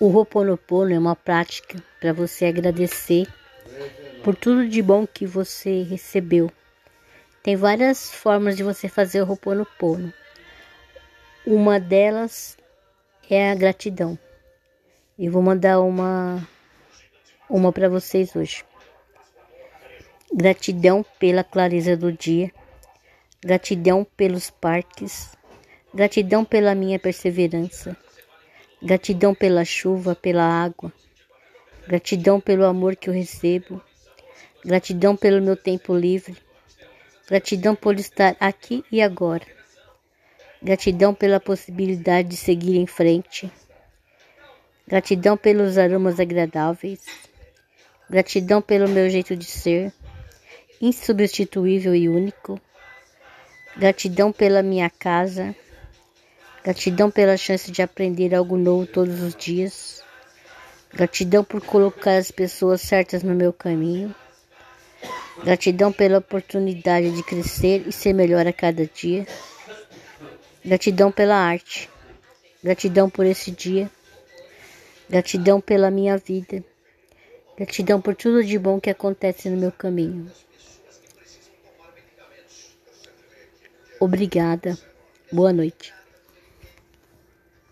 O Ho'oponopono é uma prática para você agradecer por tudo de bom que você recebeu. Tem várias formas de você fazer o Ho'oponopono. Uma delas é a gratidão. E vou mandar uma uma para vocês hoje. Gratidão pela clareza do dia. Gratidão pelos parques. Gratidão pela minha perseverança. Gratidão pela chuva, pela água. Gratidão pelo amor que eu recebo. Gratidão pelo meu tempo livre. Gratidão por estar aqui e agora. Gratidão pela possibilidade de seguir em frente. Gratidão pelos aromas agradáveis. Gratidão pelo meu jeito de ser, insubstituível e único. Gratidão pela minha casa. Gratidão pela chance de aprender algo novo todos os dias. Gratidão por colocar as pessoas certas no meu caminho. Gratidão pela oportunidade de crescer e ser melhor a cada dia. Gratidão pela arte. Gratidão por esse dia. Gratidão pela minha vida. Gratidão por tudo de bom que acontece no meu caminho. Obrigada. Boa noite.